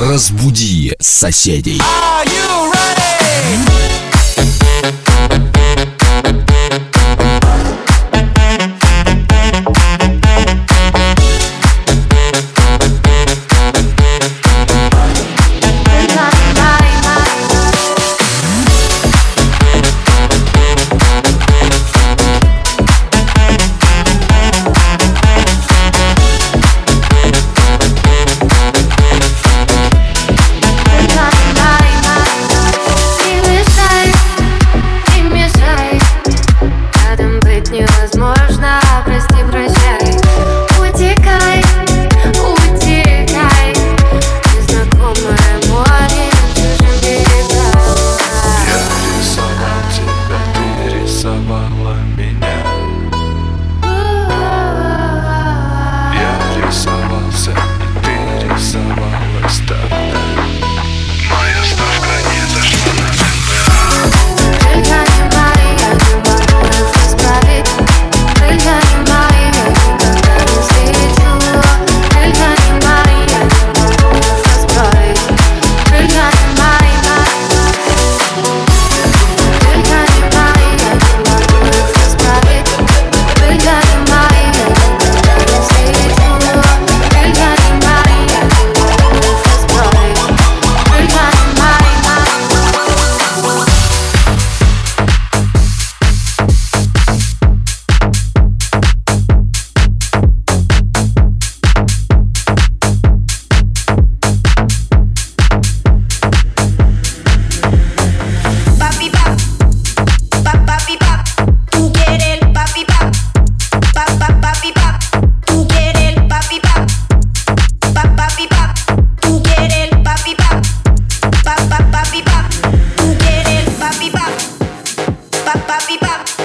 Разбуди соседей. Are you ready? bop, pop, bop.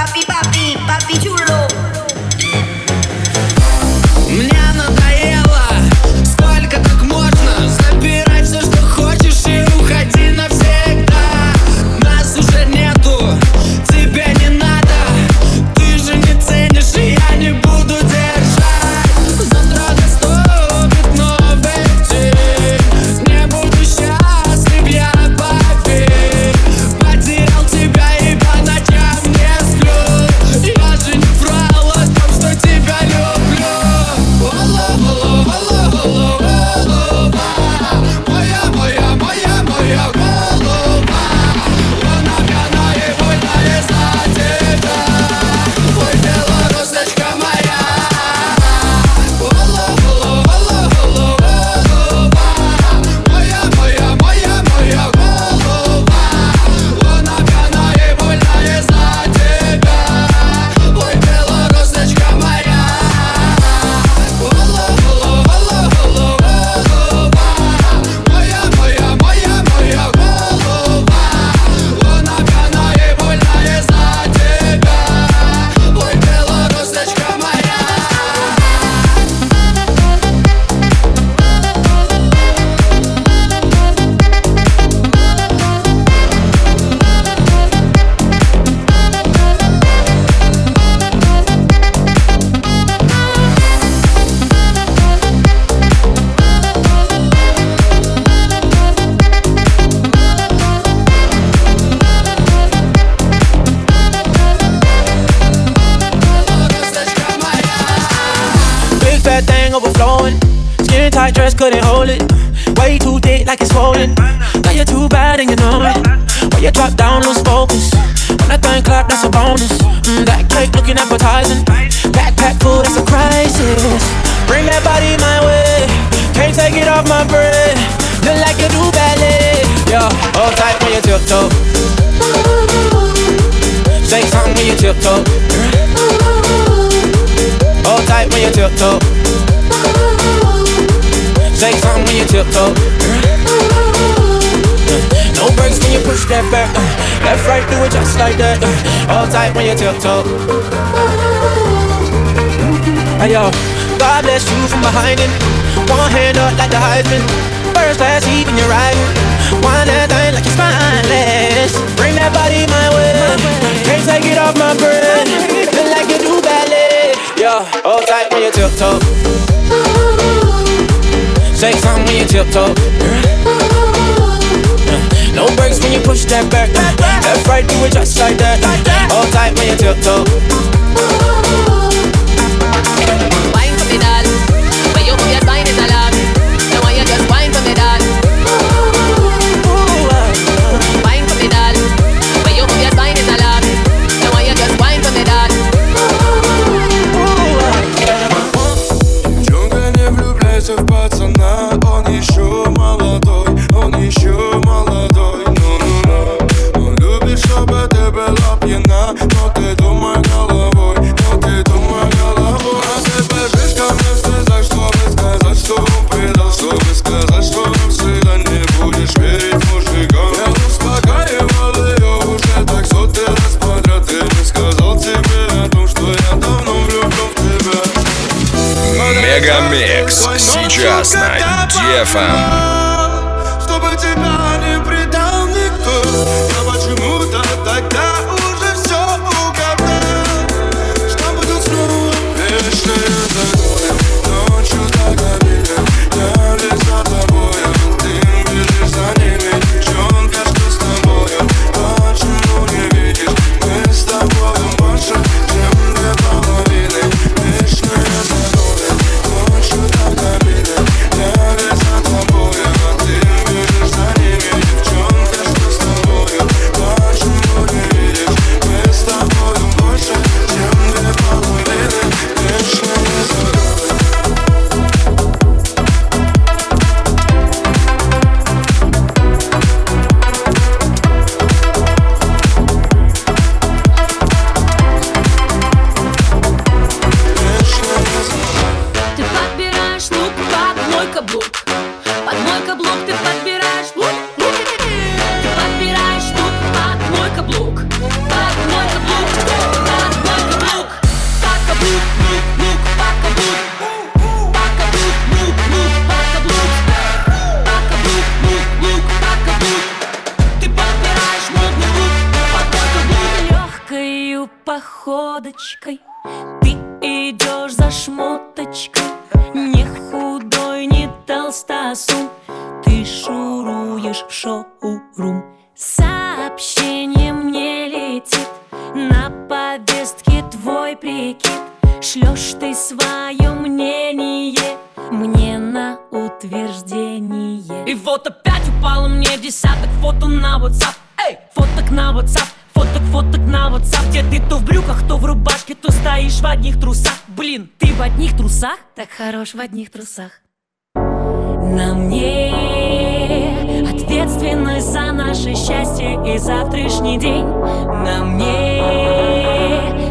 papi, papi, papi chulo. You're too bad and you know it. When you drop down, lose focus. When that thing clap, that's a bonus. Mm, that cake looking appetizing. Backpack full, that's a crisis. Bring that body my way. Can't take it off my breath. Look like you do ballet. Yeah, hold tight when you tiptoe. Say something when you tiptoe. Hold tight when you tiptoe. Say something when you tiptoe. No brakes when you push that back. Uh, left, right, do it just like that. Uh, all tight when you tiptoe. Hey yo, God bless you from behind it. One hand up like the Heisman. First class seat when you're riding. Wind that thing like you're spineless. Bring that body my way. Can't take it off my brain. Feel like you do ballet. Yeah, hold tight when you tiptoe. Say something when you tiptoe. No brakes when you push that back. Left, right, do it just like that. Hold tight when you tiptoe. Мегамикс сейчас на DFM. Чтобы тебя не предал никто Я почему-то тогда походочкой ты идешь за шмоточкой одних трусах. Блин, ты в одних трусах? Так хорош в одних трусах. На мне ответственность за наше счастье и завтрашний день. На мне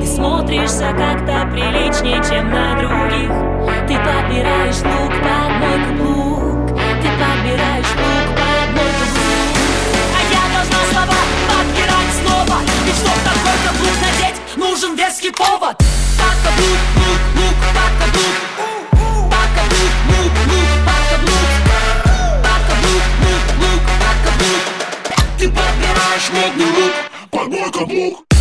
ты смотришься как-то приличнее, чем на других. Ты подбираешь лук под мой каблук. Ты подбираешь лук под мой каблук. А я должна слова подбирать снова. Ведь чтоб такой каблук надеть, нужен веский повод Ты подбираешь модный лук. Под мой каблук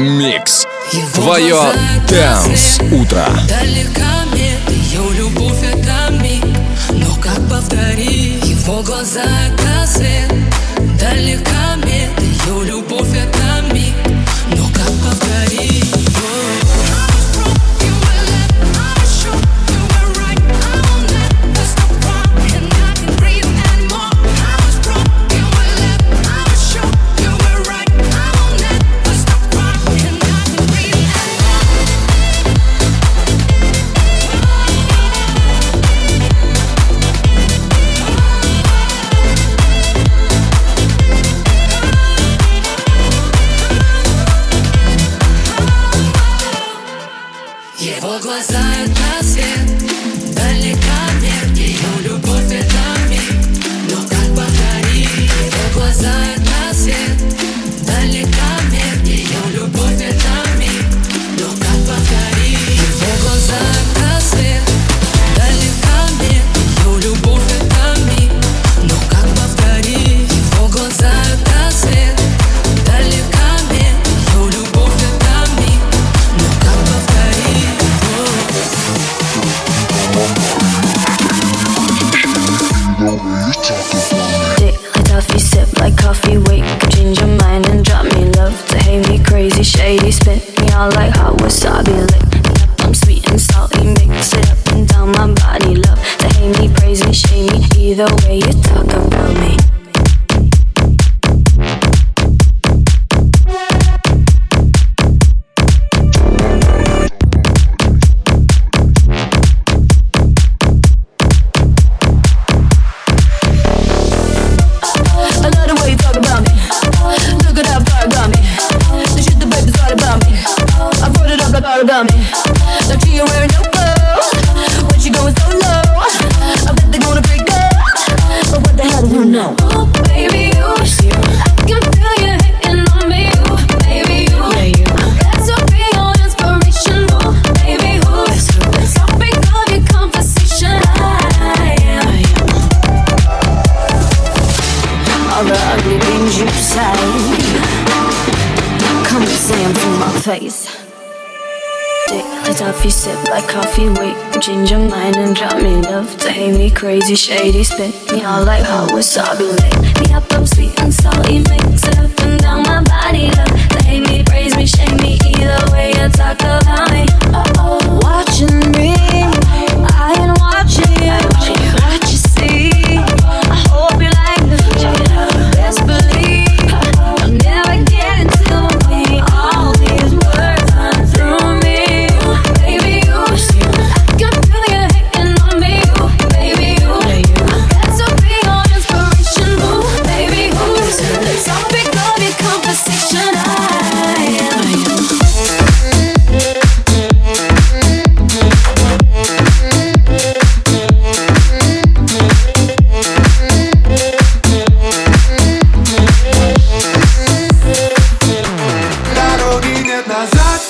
Микс. Твое Дэнс Утро. Далека мне ее любовь это миг, но как повтори, его глаза это свет. Далека the way Sip like coffee, wait, ginger mine and drop me love to hate me crazy, shady, spit me all like hot wasabi. Lick me up, up sweet and salty, mix it up and down my body. Love to hate me, praise me, shame me, either way you talk about me. Oh, oh, watching me. лет назад.